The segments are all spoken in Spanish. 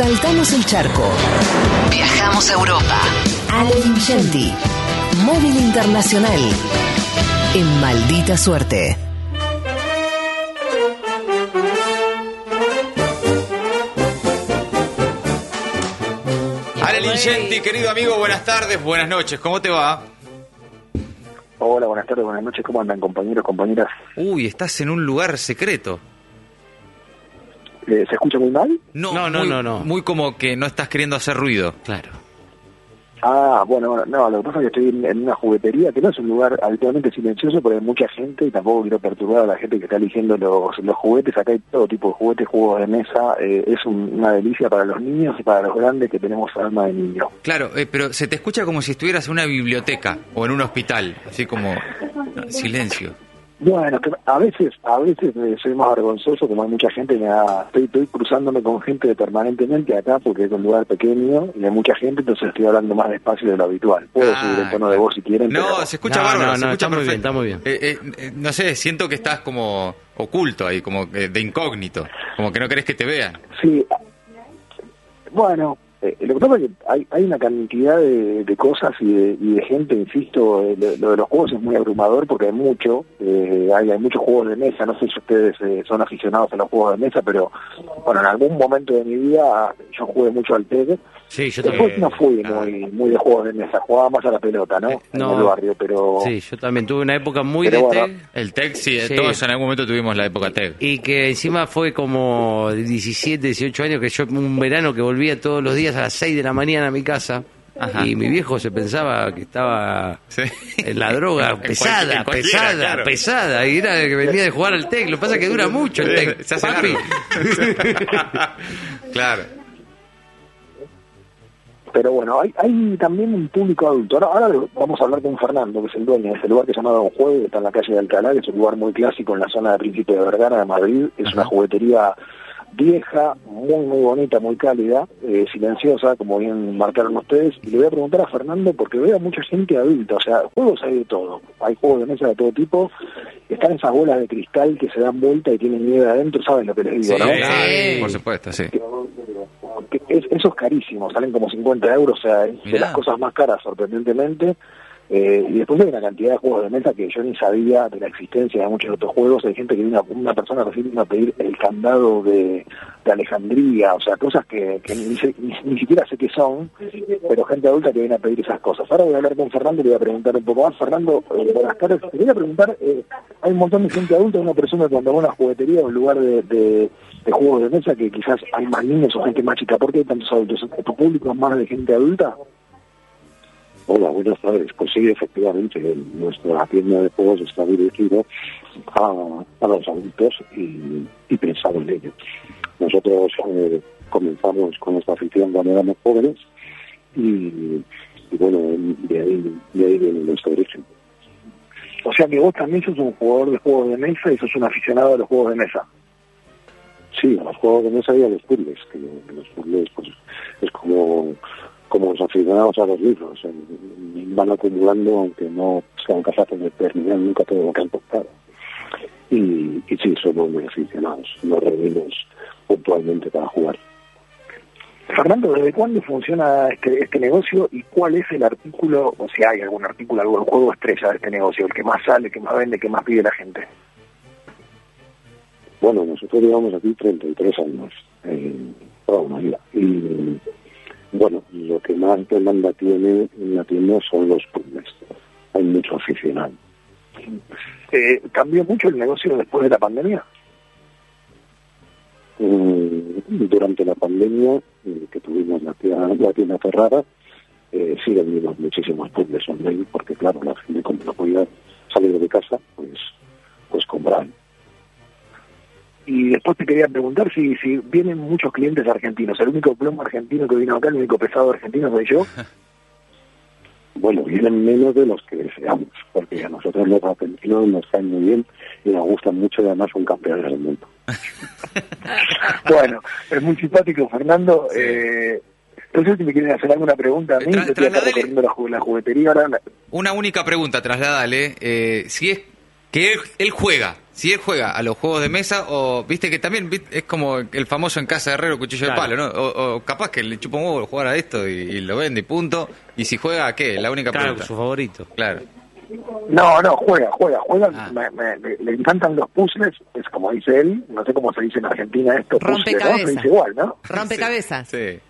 Saltamos el charco. Viajamos a Europa. Ale Vincenti. Móvil Internacional. En maldita suerte. Ale Lingenti, querido amigo, buenas tardes, buenas noches, ¿cómo te va? Hola, buenas tardes, buenas noches. ¿Cómo andan, compañeros, compañeras? Uy, estás en un lugar secreto. Eh, ¿Se escucha muy mal? No, No, no, muy, no, no. Muy como que no estás queriendo hacer ruido. Claro. Ah, bueno, no, lo que pasa es que estoy en, una juguetería que no es un lugar habitualmente silencioso, pero hay mucha gente y tampoco quiero perturbar a la gente que está eligiendo los, los juguetes. Acá hay todo tipo de juguetes, juegos de mesa. eh, es un- una delicia para los niños y para los grandes que tenemos alma de niño. Claro, eh, pero se te escucha como si estuvieras en una biblioteca o en un hospital, así como silencio. Bueno, que a veces, a veces eh, soy más vergonzoso, como hay mucha gente, me da, estoy, estoy cruzándome con gente permanentemente acá porque es un lugar pequeño y hay mucha gente, entonces estoy hablando más despacio de lo habitual. Puedo Ah, subir el tono de voz si quieren. No, pero- se escucha No, bárbaro, no, se no, escucha está muy bien, está muy bien. Eh, eh, no sé, siento que estás como oculto ahí, como de incógnito, como que no querés que te vean. Sí, bueno, eh, lo que pasa es que hay, hay una cantidad de, de cosas y de, y de gente, insisto, eh, lo, lo de los juegos es muy abrumador porque hay mucho, eh, hay, hay muchos juegos de mesa, no sé si ustedes eh, son aficionados a los juegos de mesa, pero bueno, en algún momento de mi vida yo jugué mucho al TED. Sí, yo Después también. no fui ah. muy, muy de juegos de mesa, jugaba más a la pelota, ¿no? no. En el barrio, pero... Sí, yo también tuve una época muy Pero de bueno. TEG El TEC, sí, eh, Sí. todos en algún momento tuvimos la época TEC. y que encima fue como 17, 18 años que yo un verano que volvía todos los días a las 6 de la mañana a mi casa Ajá. y mi viejo se pensaba que estaba Sí. en la droga pesada, pesada, claro. pesada y era que venía de jugar al TEC, lo que pasa es que dura mucho el TEC. Se hace Papi. largo. claro. Pero bueno, hay, hay también un público adulto. Ahora, ahora vamos a hablar con Fernando, que es el dueño de ese lugar que se llama Don Juego, que está en la calle de Alcalá, que es un lugar muy clásico en la zona de Príncipe de Vergara de Madrid. Es una juguetería vieja, muy, muy bonita, muy cálida, eh, silenciosa, como bien marcaron ustedes. Y le voy a preguntar a Fernando, porque veo a mucha gente adulta, o sea, juegos hay de todo. Hay juegos de mesa de todo tipo. Están esas bolas de cristal que se dan vuelta y tienen nieve adentro, ¿saben lo que les digo, Sí, no? Sí. por supuesto, sí. es, eso es carísimo, salen como 50 euros, o sea, es de las cosas más caras, sorprendentemente. Eh, y después hay una cantidad de juegos de mesa que yo ni sabía de la existencia de muchos otros juegos. Hay gente que viene, una persona recién vino a pedir el candado de, de Alejandría, o sea, cosas que, que ni, ni- ni siquiera sé qué son, pero gente adulta que viene a pedir esas cosas. Ahora voy a hablar con Fernando y le voy a preguntar un poco más. Fernando, eh, buenas tardes. Te quería preguntar, eh, hay un montón de gente adulta, uno presume cuando va a una juguetería o un lugar de, de, de juegos de mesa que quizás hay más niños o gente más chica. ¿Por qué hay tantos adultos? ¿Tu público es más de gente adulta? Hola, buenas tardes. Pues sí, efectivamente, nuestra tienda de juegos está dirigido a, a los adultos y, y pensado en ello. Nosotros eh, comenzamos con esta afición cuando éramos jóvenes y, y bueno, de ahí, de ahí viene nuestro origen. O sea que vos también sos un jugador de juegos de mesa y sos un aficionado a los juegos de mesa. Sí, a los juegos de mesa y a los puzzles, que los puzzles pues, es como, como los aficionados a los libros, van acumulando aunque no sean capaces de terminar nunca todo lo que han tocado. Y, y sí, somos muy aficionados, nos reunimos puntualmente para jugar. Fernando, ¿desde cuándo funciona este, este negocio y cuál es el artículo, o si hay algún artículo, algún juego estrella de este negocio, el que más sale, el que más vende, el que más pide la gente? Bueno, nosotros llevamos aquí 33 años, eh, toda una vida. Y bueno, lo que más demanda tiene en la tienda son los puzzles. Hay mucho aficionado. Eh, ¿Cambió mucho el negocio después de la pandemia? Mm, Durante la pandemia, eh, que tuvimos la tienda, la tienda cerrada, eh, sí vendimos muchísimos puzzles online, porque claro, la gente como no podía salir de casa, pues, pues compraban. Y después te quería preguntar si, si vienen muchos clientes argentinos. El único plomo argentino que vino acá, el único pesado argentino soy yo. Bueno, vienen menos de los que deseamos, porque a nosotros los argentinos nos caen muy bien y nos gustan mucho y además son campeones del mundo. Bueno, es muy simpático, Fernando. Eh, no sé si me quieren hacer alguna pregunta a mí. Tra- Yo estoy acá trasladale- recorriendo la, ju- la juguetería ahora. la- Una única pregunta, trasládale. Eh, si es que él, él juega. Si él juega a los juegos de mesa o, viste que también viste, es como el famoso en casa de herrero cuchillo Claro. de palo, ¿no? O, o capaz que le chupa un huevo jugar a esto y, y lo vende y punto. Y si juega a qué, la única Claro, pregunta. su favorito. Claro. No, no, juega, juega, juega. Ah. Me- me- le, le encantan los puzzles, es como dice él, no sé cómo se dice en Argentina esto, puzzle, ¿no? Rompecabezas. Se dice igual, ¿no? Rompecabezas. Sí.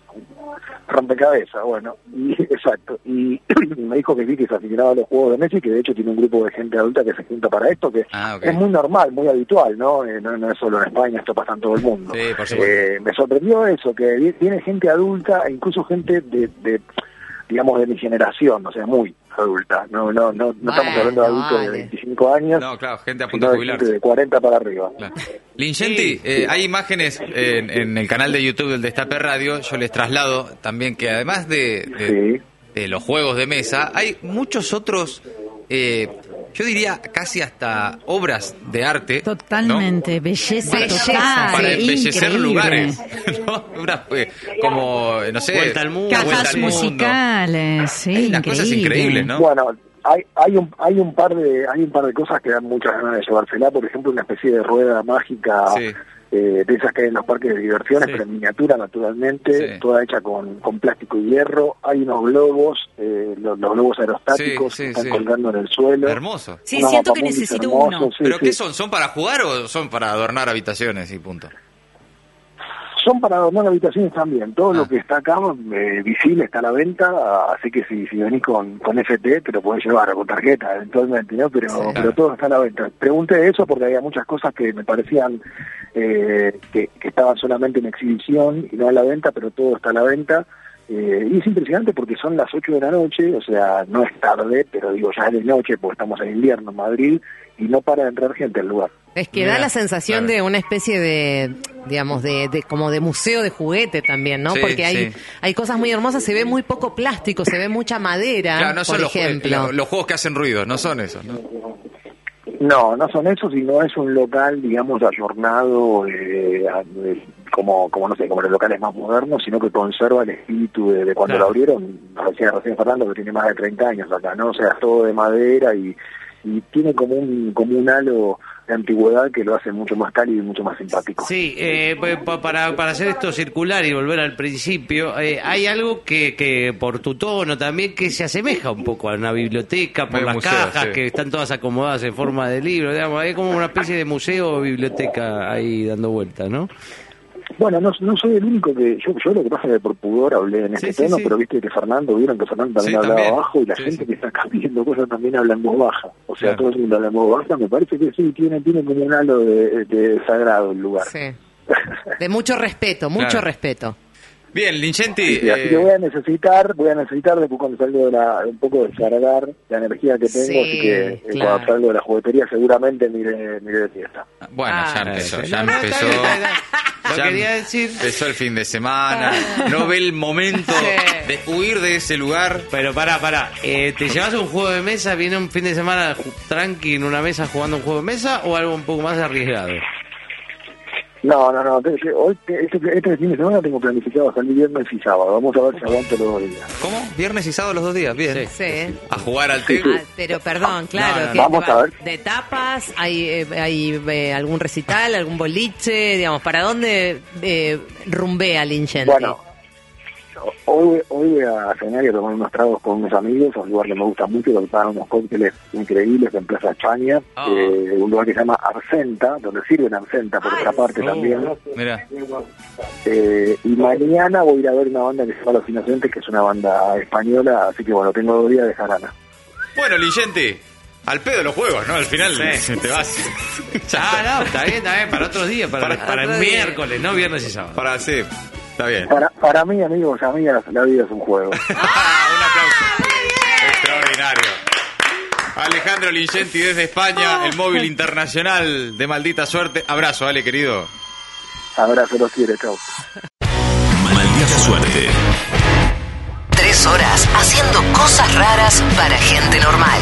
Rompecabezas, bueno, y, exacto. Y me dijo que sí, que se aficionaba a los juegos de mesa y que de hecho tiene un grupo de gente adulta que se junta para esto, que Ah, es muy normal, muy habitual, ¿no? Eh, no, no es solo en España, esto pasa en todo el mundo. Sí, por. Eh, me sorprendió eso, que viene gente adulta e incluso gente de, de, digamos, de mi generación, o sea, muy adulta. No, no, no, no estamos hablando de adultos vale. de 25 años, No, claro, gente a punto de jubilarse. de 40 para arriba. Claro. Lincenti, eh, hay imágenes en, en el canal de YouTube del Destape Radio. Yo les traslado también que además de, de- Sí. de los juegos de mesa, hay muchos otros, eh, yo diría casi hasta obras de arte. ¿no? Totalmente, belleza, Belleza. total, Para embellecer increíble. lugares. ¿no? Unas, eh, como, no sé, Vuelta al mundo. vuelta Cajas al mundo. musicales, sí, Hay unas cosas increíble. increíbles, ¿no? Bueno, hay, hay un hay un par de hay un par de cosas que dan muchas ganas de llevársela, por ejemplo, una especie de rueda mágica Sí. Eh, de esas que hay en los parques de diversiones, Sí. pero en miniatura naturalmente, Sí. toda hecha con, con plástico y hierro. Hay unos globos, eh, los, los globos aerostáticos Sí, sí, que están sí. colgando en el suelo. Hermoso. Sí, siento que necesito hermosos, uno. sí, ¿Pero sí. qué son? ¿Son para jugar o son para adornar habitaciones y punto? Son para adornar habitaciones también. Todo Ah. lo que está acá eh, visible está a la venta, así que si, si venís con, con FT te lo podés llevar o con tarjeta eventualmente, ¿no? Pero, claro. pero todo está a la venta. Pregunté eso porque había muchas cosas que me parecían eh, que, que estaban solamente en exhibición y no a la venta, pero todo está a la venta. Eh, y es impresionante porque son las 8 de la noche, o sea, no es tarde, pero digo, ya es de noche porque estamos en invierno en Madrid y no para de entrar gente al lugar. Es que da la sensación claro. de una especie de, digamos, de, de- como de museo de juguete también, ¿no? Sí, Porque hay, sí. hay cosas muy hermosas, se ve muy poco plástico, se ve mucha madera, Claro, no por son ejemplo. lo- los juegos que hacen ruido, no son esos, ¿no? No, no son esos, sino es un local, digamos, ayornado, eh, como, como no sé, como los locales más modernos, sino que conserva el espíritu de, de cuando Claro. lo abrieron, recién, recién Fernando, que tiene más de 30 años acá, ¿no? O sea, es todo de madera y, y tiene como un, como un halo de antigüedad que lo hace mucho más cálido y mucho más simpático. Sí, eh, pa- para, para hacer esto circular y volver al principio, eh, hay algo que, que por tu tono también que se asemeja un poco a una biblioteca, por las museo, cajas sí. que están todas acomodadas en forma de libro, digamos, hay como una especie de museo o biblioteca ahí dando vueltas, ¿no? Bueno, no, no soy el único que, yo, yo lo que pasa es que por pudor hablé en este Sí, sí, tono, sí. pero viste que Fernando, vieron que Fernando también hablaba también. bajo y la gente que está acá pidiendo cosas también habla en voz baja. O sea, Claro. todo el mundo habla en voz baja, me parece que sí, tiene, tiene como un halo de, de sagrado el lugar. Sí. De mucho respeto, mucho Claro. respeto. Bien, Lincenti. Sí, así eh, que voy a necesitar, voy a necesitar después cuando salgo de la, un poco descargar la energía que tengo, Sí, así que eh, claro. cuando salgo de la juguetería seguramente mire, mire de fiesta. Bueno, Ah, ya empezó, ya No, no, empezó. Ya quería decir. Empezó el fin de semana. No ve el momento Sí. de huir de ese lugar. Pero pará, pará, eh, ¿te llevas un juego de mesa, viene un fin de semana tranqui en una mesa jugando un juego de mesa o algo un poco más arriesgado? No, no, no, hoy, este, este fin de semana tengo planificado salir viernes y sábado, vamos a ver si aguanto los dos días. ¿Cómo? Viernes y sábado los dos días. Bien. Sí. Sí. A jugar al té. Ah, pero perdón, claro. No, no, que. Vamos a ver. De tapas, hay, eh, hay eh, algún recital, algún boliche, digamos, ¿para dónde eh, rumbea Lincenti? Bueno, hoy, hoy voy a cenar y a tomar unos tragos con unos amigos, a un lugar que me gusta mucho, donde están unos cócteles increíbles en Plaza España, Ah. eh, un lugar que se llama Arcenta, donde sirven Arcenta por otra parte oh. también. Mira. Eh, y mañana voy a ir a ver una banda que se llama Los Inocentes, que es una banda española, así que bueno, tengo dos días de jarana. Bueno, Lincenti. Al pedo los juegos, ¿no? Al final te vas. Ah, no, está bien, está bien, para otros días, para, Para- para, el día. miércoles, no viernes y sábado. Para sí. Está bien. Para, para mí, amigos, amigas, la vida es un juego. un aplauso. Extraordinario. Alejandro Lincenti desde España, el móvil internacional de maldita suerte. Abrazo, Ale, querido. Abrazo, los quiere, chao. Maldita suerte. Tres horas haciendo cosas raras para gente normal.